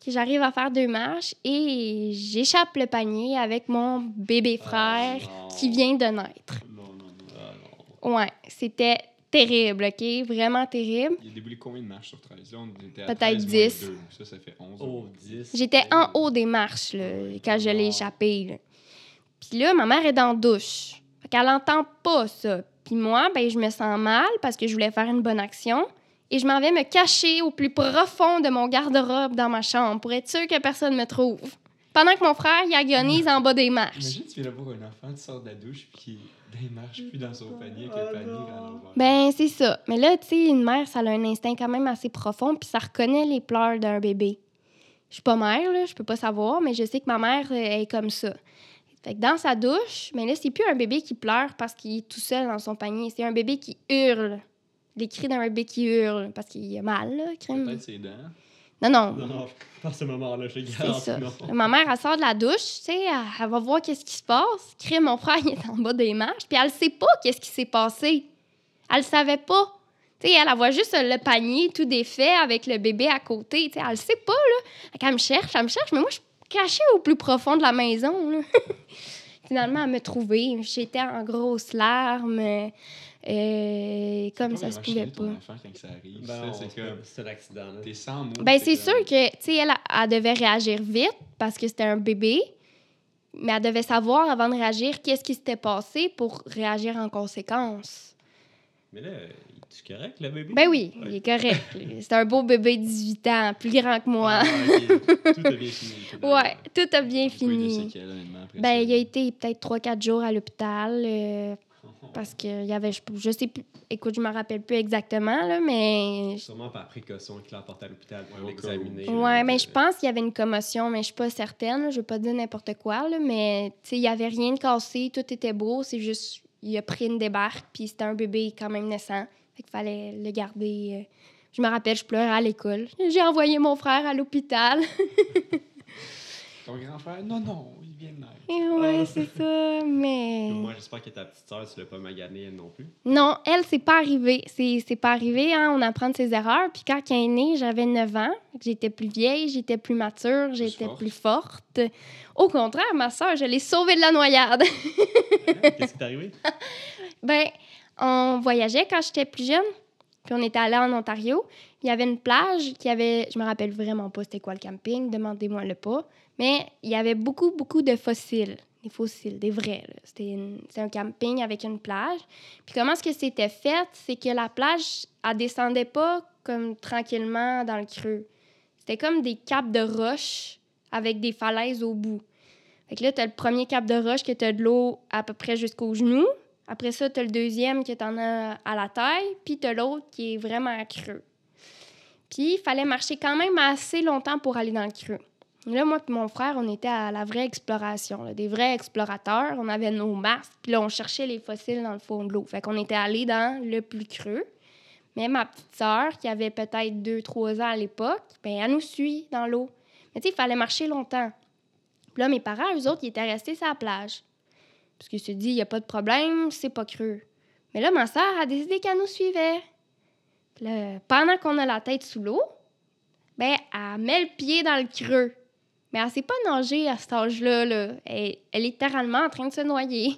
J'arrive à faire deux marches et j'échappe le panier avec mon bébé frère non. qui vient de naître. Non, non, non. Ah non. Ouais, c'était terrible, OK? Vraiment terrible. Il a déboulé combien de marches sur 13? Là, on était à Peut-être 13 moins 10. deux. Ça, ça fait 11. Oh, 10. J'étais en haut des marches là, quand je l'ai échappé. là. Puis là, ma mère est dans la douche. Fait qu'elle entend pas ça. Puis moi, ben, je me sens mal parce que je voulais faire une bonne action. et je m'en vais me cacher au plus profond de mon garde-robe dans ma chambre pour être sûre que personne me trouve. Pendant que mon frère y agonise en bas des marches. Imagine, tu viens d'avoir un enfant, tu sors de la douche, puis il marche plus dans son panier avec le panier à l'envers. Ben, c'est ça. Mais là, tu sais, une mère, ça a un instinct quand même assez profond, puis ça reconnaît les pleurs d'un bébé. Je suis pas mère, là, je peux pas savoir, mais je sais que ma mère euh, est comme ça. Fait que dans sa douche, mais là, c'est plus un bébé qui pleure parce qu'il est tout seul dans son panier. C'est un bébé qui hurle. Les cris d'un bébé qui hurle parce qu'il a mal, là, crime. Peut-être ses dents. Non, non. Non, non, par ce moment-là, je C'est garde. ça. non. Ma mère, elle sort de la douche, tu sais, elle, elle va voir qu'est-ce qui se passe. Crime, mon frère, il est en bas des marches, puis elle sait pas qu'est-ce qui s'est passé. Elle le savait pas. Tu sais, elle, elle voit juste le panier tout défait avec le bébé à côté. Tu sais, elle le sait pas, là. Qu'elle me cherche, elle me cherche, mais moi, je suis cachée au plus profond de la maison, là. Finalement, elle me trouvait. J'étais en grosses larmes. Euh, comme ça se pouvait pas. ton enfant quand ça arrive. Ben, ça, c'est comme. c'est un accident. là. T'es sans mots. Ben, c'est sûr que, tu sais, elle, elle devait réagir vite parce que c'était un bébé, mais elle devait savoir avant de réagir qu'est-ce qui s'était passé pour réagir en conséquence. Mais là, es-tu correct, le bébé? Ben oui, Ouais. il est correct. C'est un beau bébé de 18 ans, plus grand que moi. Ah. Tout a bien fini. tout a ouais, tout a bien de fini. séquelles, Ben, ça. il a été peut-être 3-4 jours à l'hôpital euh, parce qu'il y avait, je, je sais plus, écoute, je me rappelle plus exactement, là, mais Sûrement par précaution qu'il l'a emporté à l'hôpital pour l'examiner. Ouais, mais que- je pense qu'il y avait une commotion, mais je suis pas certaine. là. Je vais pas dire n'importe quoi, là, mais tu sais, il y avait rien de cassé, tout était beau. C'est juste, il a pris une débarque, puis c'était un bébé quand même naissant. Fait qu'il fallait le garder. euh. Je me rappelle, je pleurais à l'école. J'ai envoyé mon frère à l'hôpital. Ton grand frère, non, non, il Et ouais, Ah. c'est ça, mais... Moi, j'espère que ta petite sœur, tu l'as pas magané elle non plus. Non, elle, c'est pas arrivé. C'est c'est pas arrivé, hein? On apprend de ses erreurs. Puis quand elle est née, j'avais 9 ans. J'étais plus vieille, j'étais plus mature, j'étais plus forte. Au contraire, ma soeur, je l'ai sauvée de la noyade. Qu'est-ce qui t'est arrivé? ben, on voyageait quand j'étais plus jeune. Puis on était allé en Ontario. Il y avait une plage qui avait... Je me rappelle vraiment pas c'était quoi le camping, demandez-moi le pas. Mais il y avait beaucoup, beaucoup de fossiles. Des fossiles, des vrais. C'était un camping avec une plage. Puis comment est-ce que c'était fait? C'est que la plage, elle descendait pas comme tranquillement dans le creux. C'était comme des capes de roches avec des falaises au bout. Fait que là, t'as le premier cap de roche que t'as de l'eau à peu près jusqu'aux genoux. Après ça, t'as le deuxième que t'en as à la taille. Puis t'as l'autre qui est vraiment creux. Puis il fallait marcher quand même assez longtemps pour aller dans le creux. Là, moi et mon frère, on était à la vraie exploration, là, des vrais explorateurs. On avait nos masques, puis là, on cherchait les fossiles dans le fond de l'eau. Fait qu'on était allé dans le plus creux. Mais ma petite sœur, qui avait peut-être 2-3 ans à l'époque, ben elle nous suit dans l'eau. Mais tu sais, il fallait marcher longtemps. Puis là, mes parents, eux autres, ils étaient restés sur la plage. Parce qu'ils se dit, il n'y a pas de problème, c'est pas creux. Mais là, ma sœur a décidé qu'elle nous suivait. Puis là, pendant qu'on a la tête sous l'eau, ben, elle met le pied dans le creux. Mais elle sait pas nager à cet âge-là. Là. Elle, est littéralement en train de se noyer.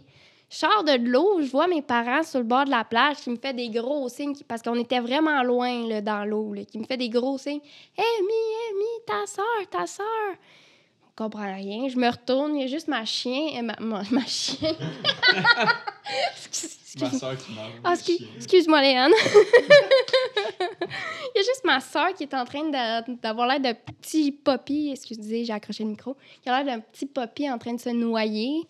Je sors de l'eau, je vois mes parents sur le bord de la plage qui me fait des gros signes, parce qu'on était vraiment loin dans l'eau, qui me fait des gros signes. Amy, Amy, ta soeur, ta soeur. On comprend rien. Je me retourne, il y a juste ma chien, euh, ma, ma, ma chienne. Excuse- Ma excuse- soeur qui meurt. ah, chien. excuse-moi, Léane. Il y a juste ma soeur qui est en train de- d'avoir l'air d'un petit poppy. Excusez, j'ai accroché le micro. Qui a l'air d'un petit poppy en train de se noyer.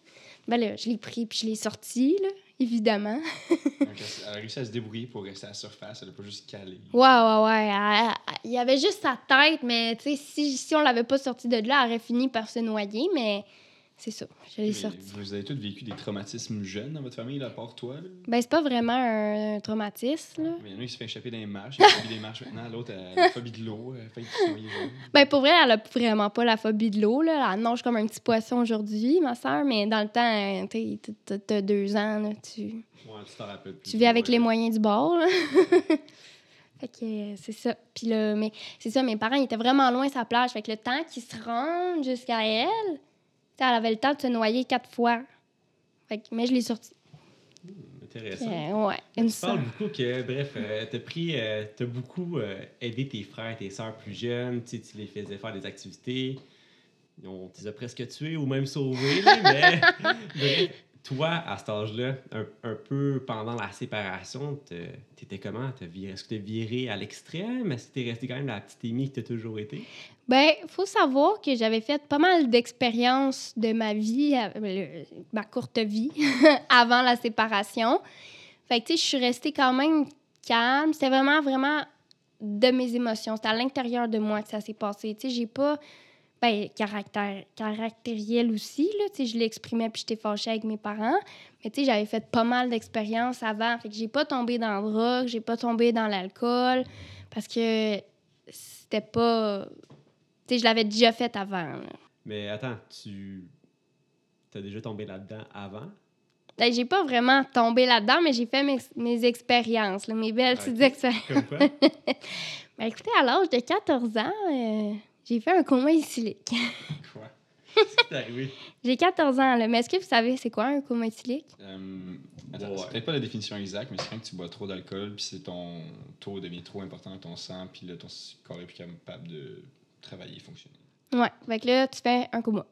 Ben là, je l'ai pris puis je l'ai sorti, là, évidemment. Donc, elle, a réussi à se débrouiller pour rester à la surface. Elle n'a pas juste calé. Ouais, ouais, ouais. Elle- elle- Il y avait juste sa tête, mais tu sais, si, si on l'avait pas sorti de là, elle aurait fini par se noyer, mais c'est ça, je l'ai Mais sorti. Vous avez tous vécu des traumatismes jeunes dans votre famille, là, à part toi. Là? Ben, c'est pas vraiment un, un traumatisme, là. Mais il y en a qui se fait échapper dans les marches. Il a phobie des marches maintenant. L'autre a la phobie de l'eau. Noyer. jeune. Ben, pour vrai, elle a vraiment pas la phobie de l'eau, là. Elle nage comme un petit poisson aujourd'hui, ma soeur, mais dans le temps, tu sais, t'as- deux ans, là, tu, Ouais, tu t'en rappelles plus. tu vis avec Ouais. les moyens du bord, là. fait que euh, c'est ça. Puis là, mais c'est ça, mes parents, ils étaient vraiment loin de sa plage. Fait que le temps qu'ils se rendent jusqu'à elle, elle avait le temps de se noyer quatre fois. Fait que, mais je l'ai sortie. Intéressant. Euh, ouais, une Tu parles beaucoup que, bref, euh, t'as pris, euh, t'as beaucoup aidé tes frères, tes sœurs plus jeunes, tu les faisais faire des activités. On les a presque tués ou même sauvés, mais bref, toi, à cet âge-là, un, peu pendant la séparation, t'étais comment? Est-ce que t'es viré à l'extrême? Est-ce que t'es resté quand même la petite Amy que t'as toujours été? Ben, faut savoir que j'avais fait pas mal d'expériences de ma vie, euh, ma courte vie, avant la séparation. Fait que, tu sais, je suis restée quand même calme. C'était vraiment, vraiment de mes émotions. C'était à l'intérieur de moi que ça s'est passé. Tu sais, j'ai pas... Ben, caractère, caractériel aussi, là. Je l'exprimais puis j'étais fâchée avec mes parents. Mais, j'avais fait pas mal d'expériences avant. Fait que j'ai pas tombé dans la drogue, j'ai pas tombé dans l'alcool parce que c'était pas... Tu sais, je l'avais déjà fait avant. là. Mais attends, tu t'as déjà tombé là-dedans avant? Ben, j'ai pas vraiment tombé là-dedans, mais j'ai fait mes, mes expériences, là, mes belles petites Ok. expériences. Comme quoi? Ben, écoutez, à l'âge de 14 ans, euh, j'ai fait un coma éthylique. Quoi? Qui arrivé? j'ai 14 ans, là, mais est-ce que vous savez c'est quoi un coma éthylique? Euh, attends, Ouais. c'est peut-être pas la définition exacte, mais c'est quand tu bois trop d'alcool, puis c'est ton taux devient trop important dans ton sang, puis là, ton corps est plus capable de travailler et fonctionner. Ouais, fait que là, tu fais un coma.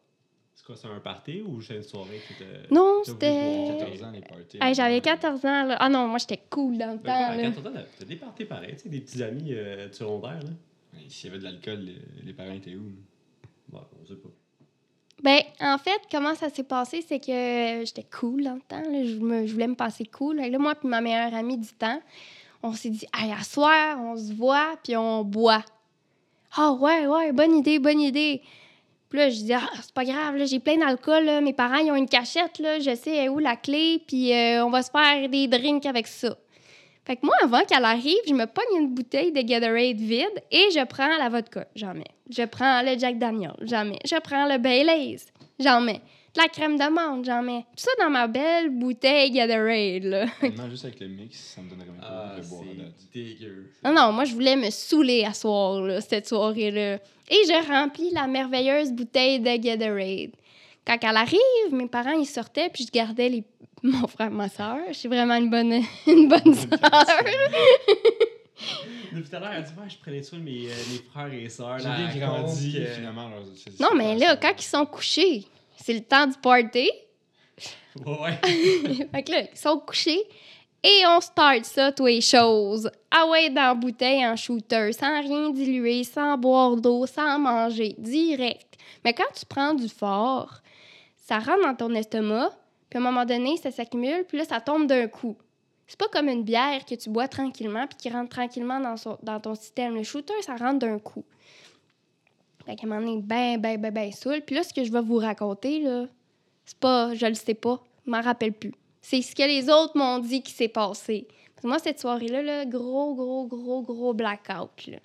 C'est quoi, c'est un party ou c'est une soirée que t'as... Non, c'était... boire? 14 ans, les parties. Hey, j'avais ouais. 14 ans, là. Ah non, moi, j'étais cool dans le Ben, temps, à là. 14 ans, t'as- des parties pareils, tu sais, des petits amis euh, du secondaire, là. S'il y avait de l'alcool, les, les parents étaient où? Bon, on sait pas. Ben, en fait, comment ça s'est passé, c'est que j'étais cool dans le temps. Là. Je, me- je voulais me passer cool. Là, moi puis ma meilleure amie du temps, on s'est dit, hey, soir, on se voit, puis on boit. Ah ouais, ouais, bonne idée, bonne idée. Puis là, je dis, ah, c'est pas grave, j'ai plein d'alcool, mes parents, ils ont une cachette, là, je sais où la clé, puis euh, on va se faire des drinks avec ça. Fait que moi, avant qu'elle arrive, je me pogne une bouteille de Gatorade vide et je prends la vodka. J'en mets. Je prends le Jack Daniel. J'en mets. Je prends le Baileys. J'en mets. De la crème d'amande. J'en mets. Tout ça dans ma belle bouteille Gatorade, là. Honnêtement, juste avec le mix, ça me donnerait même pas Ah, de boire c'est dégueu. Non, non, moi, je voulais me saouler à soir, là, cette soirée-là. Et je remplis la merveilleuse bouteille de Gatorade. Quand elle arrive, mes parents, ils sortaient, puis je gardais les... mon frère, ma soeur. Je suis vraiment une bonne, une bonne sœur. Depuis tout à l'heure, elle dit je prenais soin de mes, euh, mes frères et sœurs. J'ai là, bien à grandi, cause que- finalement. alors, c'est- Non, mais là, ça. quand ils sont couchés, c'est le temps du party. Ouais, ouais. fait que là, ils sont couchés et on start ça, tous les choses. Ah ouais, dans la bouteille en shooter, sans rien diluer, sans boire d'eau, sans manger, direct. Mais quand tu prends du fort, ça rentre dans ton estomac, puis à un moment donné, ça s'accumule, puis là, ça tombe d'un coup. C'est pas comme une bière que tu bois tranquillement puis qui rentre tranquillement dans, son- dans ton système. Le shooter, ça rentre d'un coup. Fait qu'à un moment donné, ben, ben, ben, ben, saoul. Puis là, ce que je vais vous raconter, là, c'est pas, je le sais pas, je m'en rappelle plus. C'est ce que les autres m'ont dit qui s'est passé. Parce que moi, cette soirée-là, là, gros, gros, gros, gros blackout. Là.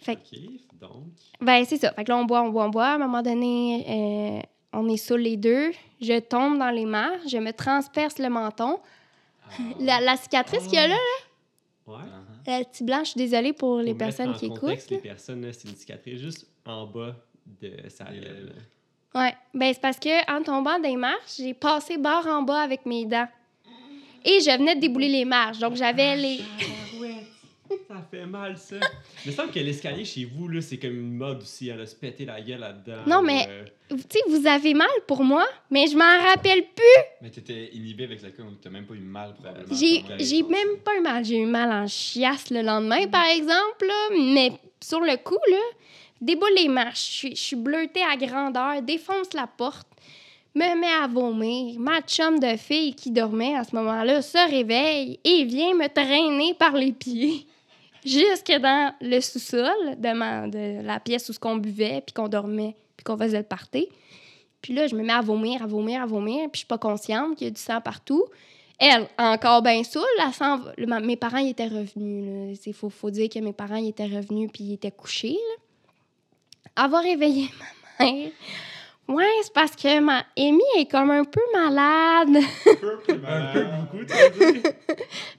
Fait que, Ok, donc. ben, c'est ça. Fait que là, on boit, on boit, on boit. À un moment donné, euh, on est sous les deux. Je tombe dans les marches, je me transperce le menton. Ah. La, la cicatrice qu'il y a là, Ouais. Ah, la petite blanche, je suis désolée pour les Pour personnes mettre qui en contexte, écoutent. les personnes, là, c'est une cicatrice juste en bas de sa Les lèvre. Ouais, ben c'est parce que en tombant des marches, j'ai passé barre en bas avec mes dents. Et je venais de débouler les marches, donc j'avais les mal, ça. Il me semble que l'escalier chez vous, là, c'est comme une mode aussi, elle a se péter la gueule là-dedans. Non, mais- euh, Tu sais, vous avez mal pour moi, mais je m'en rappelle plus. Mais t'étais inhibé avec l'alcool, donc t'as même pas eu mal, probablement. J'ai j'ai même pas eu mal. J'ai eu mal en chiasse le lendemain, par exemple, là, mais sur le coup, là, déboule les marches. Je suis- je suis bleutée à grandeur, défonce la porte, me met à vomir. Ma chum de fille qui dormait à ce moment-là se réveille et vient me traîner par les pieds jusque dans le sous-sol de, de la pièce où qu'on buvait, puis qu'on dormait, puis qu'on faisait le party. Puis là, je me mets à vomir, à vomir, à vomir, puis je suis pas consciente qu'il y a du sang partout. Elle, encore bien saoule, elle s'en mes parents, étaient revenus. Il faut, faut dire que mes parents, étaient revenus puis ils étaient couchés. Là. Elle réveiller ma mère. Ouais, c'est parce que ma Amy est comme un peu malade. Un peu beaucoup, tu veux dire?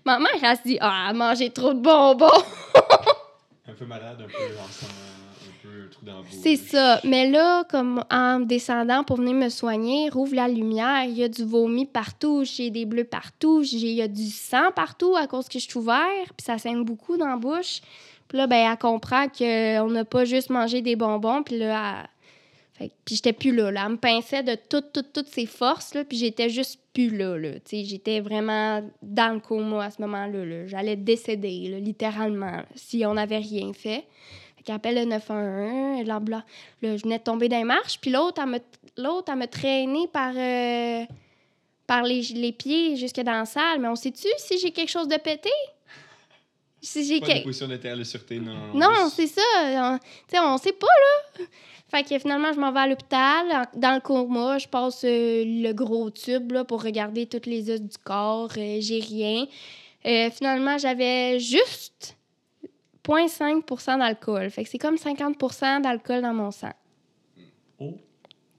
ma mère, elle se dit Ah, elle a mangé trop de bonbons. Un peu malade, un peu en sang, un peu trou dans la bouche. C'est ça. Mais là, comme en descendant pour venir me soigner, rouvre la lumière, il y a du vomi partout, j'ai des bleus partout, j'ai- il y a du sang partout à cause que je suis ouvert, puis ça saigne beaucoup dans la bouche. Puis là, ben, elle comprend qu'on n'a pas juste mangé des bonbons, puis là, puis j'étais plus là, là. Elle me pinçait de toutes, toutes, toutes ses forces, là, puis j'étais juste plus là, là. Tu sais, j'étais vraiment dans le coma à ce moment-là, là. J'allais décéder, là, littéralement, là, si on n'avait rien fait. Fait appelle le 911, et là, bla- là, je venais de tomber dans les marches, puis l'autre, elle me, l'autre, elle me traînait par, euh, par les, les pieds jusque dans la salle. Mais on sait-tu si j'ai quelque chose de pété? Si j'ai Pas quel- de position d'éther de sûreté, non. non, juste- c'est ça. On, tu sais, on sait pas, là. Fait que finalement, je m'en vais à l'hôpital. Dans le coma, je passe euh, le gros tube là, pour regarder toutes les os du corps. Euh, J'ai rien. Euh, finalement, j'avais juste 0,5% d'alcool. Fait que c'est comme 50% d'alcool dans mon sang. Oh,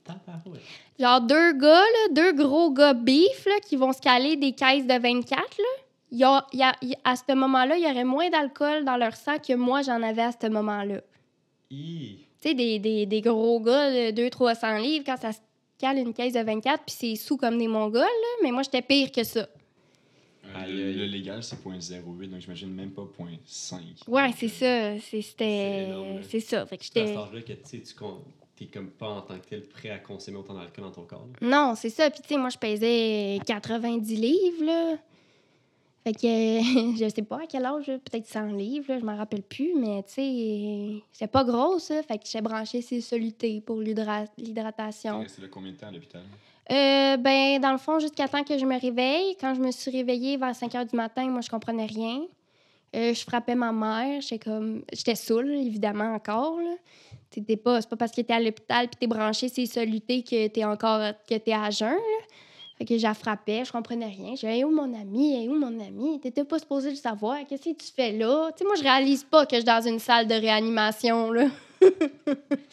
tabarouette. Genre deux gars, là, deux gros gars beef là, qui vont se caler des caisses de 24. Là. Y a- y à ce moment-là, il y aurait moins d'alcool dans leur sang que moi, j'en avais à ce moment-là. Hi. Tu sais, des, des, des gros gars de 200-300 livres, quand ça se cale une caisse de 24, puis c'est sous comme des Mongols, là. Mais moi, j'étais pire que ça. Euh, Aïe, le, légal, c'est 0.08, donc j'imagine même pas 0.5. Ouais, c'est euh, ça. C'était... là. C'est ça. Fait que C'est à j'étais... âge-là que tu sais, tu con- t'es comme pas en tant que tel prêt à consommer autant d'alcool dans ton corps. là. Non, c'est ça. Puis, tu sais, moi, je pesais 90 livres, là. Fait que, je sais pas à quel âge, là, peut-être 100 livres, là, je m'en rappelle plus, mais tu sais, c'est pas gros, ça. Fait que j'étais branchée soluté pour l'hydratation. resté là combien de temps à l'hôpital? Euh, ben, dans le fond, jusqu'à temps que je me réveille. Quand je me suis réveillée vers 5 heures du matin, moi, je comprenais rien. Euh, je frappais ma mère. J'étais comme... J'étais saoule, évidemment, encore. là. T'étais pas... C'est pas parce que t'es à l'hôpital puis t'es branché c'est soluté que t'es encore... que t'es à jeun, là. Fait que je la frappais, je comprenais rien. Je disais, Hey, où mon ami? Hey, où mon ami? T'étais pas supposé le savoir. Qu'est-ce que tu fais là? Tu sais, moi, je réalise pas que je suis dans une salle de réanimation, là.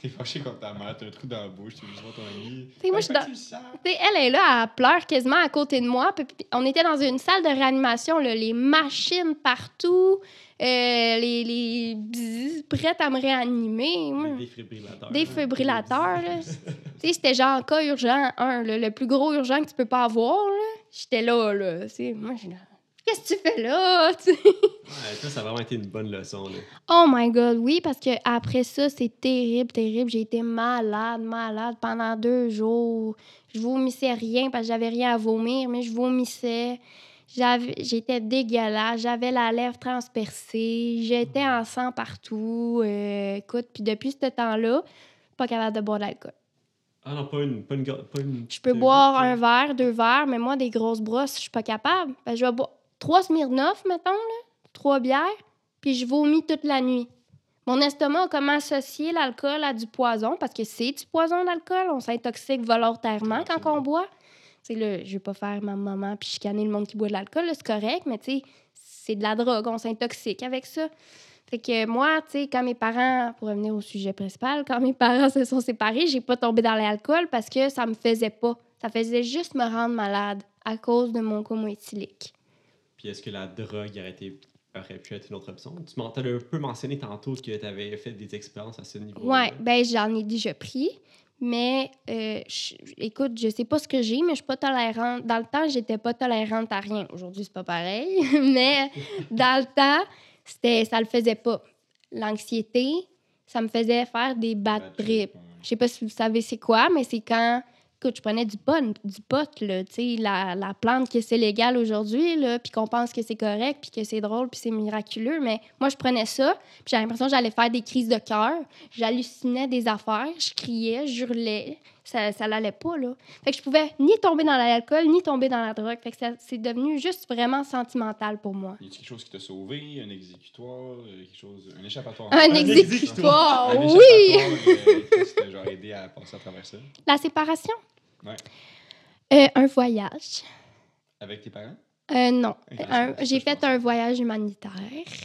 T'es fâché contre ta mère, t'as un trou dans la bouche, tu veux juste voir ton ami. T'sais, moi, je suis fait dans- que tu le sens. Tu sais, elle est là, elle pleure quasiment à côté de moi. Puis, on était dans une salle de réanimation, là, les machines partout, euh, les, les bzzz, prêtes à me réanimer. Moi, Des défibrillateurs. Défibrillateurs, là. Tu sais, c'était genre cas urgent 1, là, le plus gros urgent que tu peux pas avoir. là. J'étais là, là. Tu sais, moi, là. Qu'est-ce que tu fais là? Ouais, ça, ça a vraiment été une bonne leçon. Là. Oh my God, oui, parce que après ça, c'est terrible, terrible. J'ai été malade, malade pendant deux jours. Je vomissais rien parce que j'avais rien à vomir, mais je vomissais. J'étais dégueulasse. J'avais la lèvre transpercée. J'étais en sang partout. Euh, écoute, puis depuis ce temps-là, pas capable de boire de l'alcool. Ah non, pas une. Pas une, pas une Je peux boire un verre, deux verres, mais moi, des grosses brosses, je suis pas capable. Ben, je vais boire trois Smirnoff, mettons, là, trois bières, puis je vomis toute la nuit. Mon estomac a comme associé l'alcool à du poison, parce que c'est du poison, l'alcool. On s'intoxique volontairement quand on boit. Tu sais, je vais pas faire ma maman puis chicaner le monde qui boit de l'alcool, c'est correct, mais tu c'est de la drogue, on s'intoxique avec ça. Fait que moi, tu sais, quand mes parents, pour revenir au sujet principal, quand mes parents se sont séparés, j'ai pas tombé dans l'alcool parce que ça me faisait pas. Ça faisait juste me rendre malade à cause de mon coma éthylique. Puis est-ce que la drogue aurait, été, aurait pu être une autre option? Tu m'as un peu mentionné tantôt que tu avais fait des expériences à ce niveau. Ouais, ben j'en ai déjà pris, mais euh, je- écoute, je sais pas ce que j'ai, mais je suis pas tolérante. Dans le temps, j'étais pas tolérante à rien. Aujourd'hui, c'est pas pareil, mais dans le temps, c'était, ça le faisait pas. L'anxiété, ça me faisait faire des bad trips. Je sais pas si vous savez c'est quoi, mais c'est quand écoute, je prenais du pot, du la, la plante que c'est légal aujourd'hui, puis qu'on pense que c'est correct, puis que c'est drôle, puis c'est miraculeux, mais moi, je prenais ça, puis j'avais l'impression que j'allais faire des crises de cœur, j'hallucinais des affaires, je criais, je hurlais, ça, ça l'allait pas, là. Fait que je pouvais ni tomber dans l'alcool, ni tomber dans la drogue, fait que ça- c'est devenu juste vraiment sentimental pour moi. Y a quelque chose qui t'a sauvé, un exécutoire, euh, quelque chose, un échappatoire? Un exécutoire. exécutoire, Un oui! échappatoire, euh, aidé à passer à travers ça? La séparation? Ouais. Euh, un voyage. Avec tes parents? Euh, non. J'ai fait un voyage humanitaire.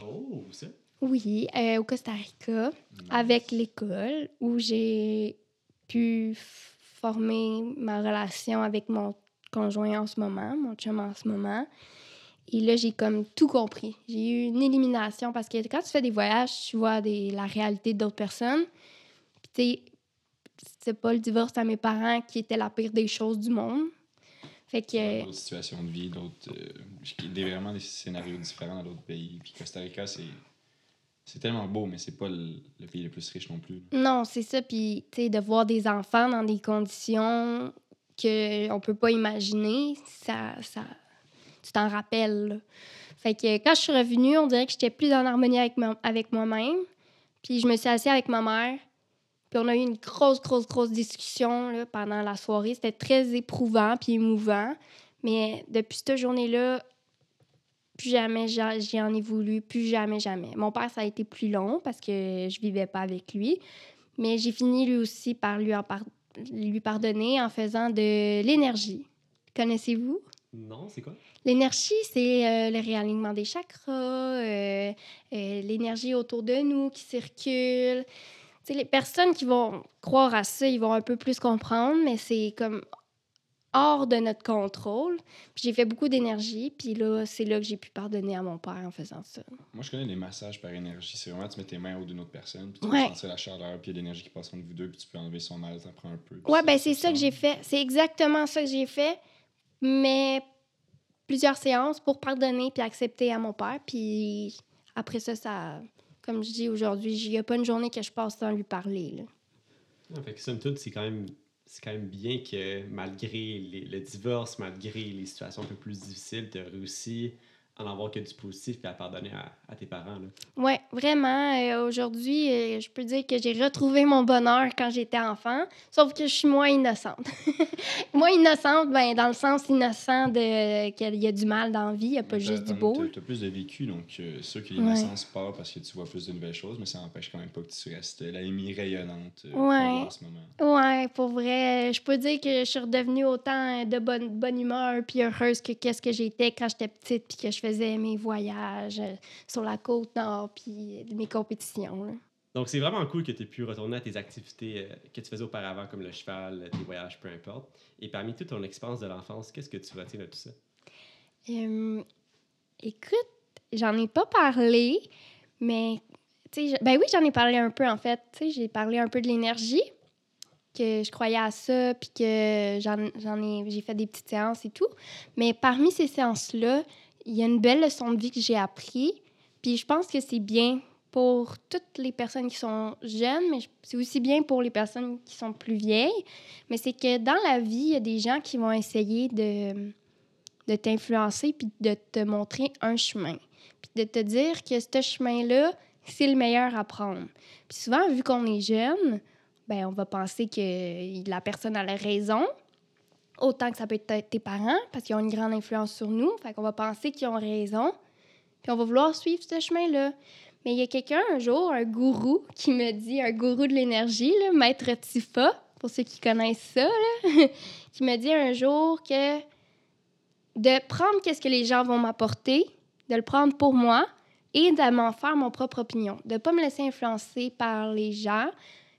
Oh, ça? Oui, euh, au Costa Rica, avec l'école, où j'ai pu ma relation avec mon conjoint en ce moment, mon chum en ce moment. Et là, j'ai comme tout compris. J'ai eu une élimination parce que quand tu fais des voyages, tu vois des, la réalité d'autres personnes. Puis, c'est pas le divorce à mes parents qui était la pire des choses du monde. Fait que. D'autres situations de vie, d'autres. euh, vraiment des scénarios différents dans d'autres pays. Puis Costa Rica, c'est. C'est tellement beau, mais c'est pas le, pays le plus riche non plus. Non, c'est ça. Puis, tu sais, de voir des enfants dans des conditions qu'on peut pas imaginer, ça, ça, tu t'en rappelles. là. Fait que quand je suis revenue, on dirait que j'étais plus en harmonie avec, avec moi-même. Puis je me suis assise avec ma mère. Puis on a eu une grosse, grosse, grosse discussion là, pendant la soirée. C'était très éprouvant puis émouvant. Mais depuis cette journée-là, plus jamais j'en j'y en ai voulu, plus jamais, jamais. Mon père, ça a été plus long parce que je vivais pas avec lui. Mais j'ai fini lui aussi par lui, en par- lui pardonner en faisant de l'énergie. Connaissez-vous? Non, c'est quoi? L'énergie, c'est euh, le réalignement des chakras, euh, euh, l'énergie autour de nous qui circule. Tu sais, les personnes qui vont croire à ça, ils vont un peu plus comprendre, mais c'est comme hors de notre contrôle. Puis j'ai fait beaucoup d'énergie, puis là, c'est là que j'ai pu pardonner à mon père en faisant ça. Moi, je connais les massages par énergie. C'est vraiment, tu mets tes mains au d'une autre personne, puis tu Ouais. peux sentir la chaleur, puis il y a de l'énergie qui passe entre vous deux, puis tu peux enlever son mal, ça prend un peu. Ouais, ben c'est ça que j'ai fait. C'est exactement ça que j'ai fait, mais plusieurs séances pour pardonner puis accepter à mon père. Puis après ça, ça, comme je dis aujourd'hui, il n'y a pas une journée que je passe sans lui parler. là. Ah, fait que somme toute, c'est quand même c'est quand même bien que malgré les- le divorce, malgré les situations un peu plus difficiles, tu as réussi à en avoir que du positif et à pardonner à, à tes parents. Ouais, vraiment. euh, aujourd'hui, euh, je peux dire que j'ai retrouvé mon bonheur quand j'étais enfant, sauf que je suis moins innocente. moins innocente, ben, dans le sens innocent de qu'il y a du mal dans la vie, il n'y a pas juste du beau. T'as t'as plus de vécu, donc euh, sûr que Ouais. l'innocence part parce que tu vois plus de nouvelles choses, mais ça n'empêche quand même pas que tu restes la Amy rayonnante euh, Ouais. en ce moment. Ouais, pour vrai, je peux dire que je suis redevenue autant de bonne, bonne humeur puis heureuse que qu'est-ce que j'étais quand j'étais petite puis que je faisais mes voyages euh, sur la côte nord puis euh, mes compétitions. là. Donc, c'est vraiment cool que tu aies pu retourner à tes activités euh, que tu faisais auparavant, comme le cheval, tes voyages, peu importe. Et parmi toute ton expérience de l'enfance, qu'est-ce que tu retiens de tout ça? Euh, écoute, j'en ai pas parlé, mais je- ben oui, j'en ai parlé un peu en fait. J'ai parlé un peu de l'énergie, que je croyais à ça, puis que j'en j'en ai, j'ai fait des petites séances et tout. Mais parmi ces séances-là, il y a une belle leçon de vie que j'ai appris, puis je pense que c'est bien pour toutes les personnes qui sont jeunes, mais c'est aussi bien pour les personnes qui sont plus vieilles. Mais c'est que dans la vie, il y a des gens qui vont essayer de de t'influencer puis de te montrer un chemin. Puis de te dire que ce chemin-là, c'est le meilleur à prendre. Puis souvent, vu qu'on est jeune, ben on va penser que la personne a la raison, autant que ça peut être tes parents, parce qu'ils ont une grande influence sur nous. Fait qu'on va penser qu'ils ont raison, puis on va vouloir suivre ce chemin-là. Mais il y a quelqu'un un jour, un gourou, qui me dit, un gourou de l'énergie, là, Maître Tifa, pour ceux qui connaissent ça, qui me dit un jour que de prendre qu'est-ce que les gens vont m'apporter, de le prendre pour moi et de m'en faire mon propre opinion. De ne pas me laisser influencer par les gens,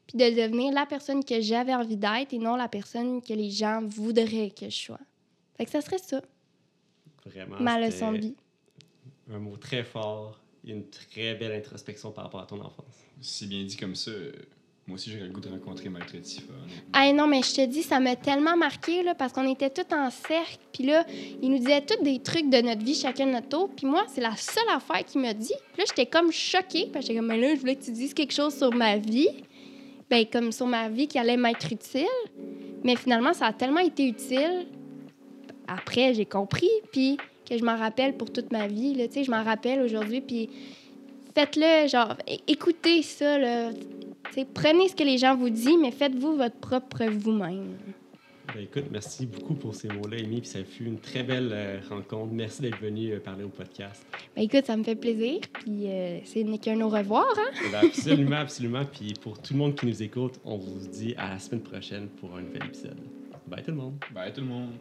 puis de devenir la personne que j'avais envie d'être et non la personne que les gens voudraient que je sois. Fait que ça serait ça, Vraiment. ma leçon de vie. Un mot très fort et une très belle introspection par rapport à ton enfance. Si bien dit comme ça, euh, moi aussi j'aurais le goût de rencontrer Maître Tifa. Ah non, mais je te dis, ça m'a tellement marqué, là, parce qu'on était tous en cercle, puis là, il nous disait tous des trucs de notre vie, chacun de notre tour, puis moi, c'est la seule affaire qu'il m'a dit. Puis là, j'étais comme choquée, parce que j'étais comme, mais là, je voulais que tu dises quelque chose sur ma vie, ben comme sur ma vie qui allait m'être utile, mais finalement, ça a tellement été utile. Après, j'ai compris, puis que je m'en rappelle pour toute ma vie, là, je m'en rappelle aujourd'hui, puis faites-le, genre, écoutez ça, là, prenez ce que les gens vous disent, mais faites-vous votre propre vous-même. Ben, écoute, merci beaucoup pour ces mots-là, Amy. Puis ça fut une très belle euh, rencontre. Merci d'être venu euh, parler au podcast. Ben écoute, ça me fait plaisir, puis euh, c'est n'est qu'un au revoir, hein? Ben, absolument, absolument. Puis pour tout le monde qui nous écoute, on vous dit à la semaine prochaine pour un nouvel épisode. Bye tout le monde. Bye tout le monde.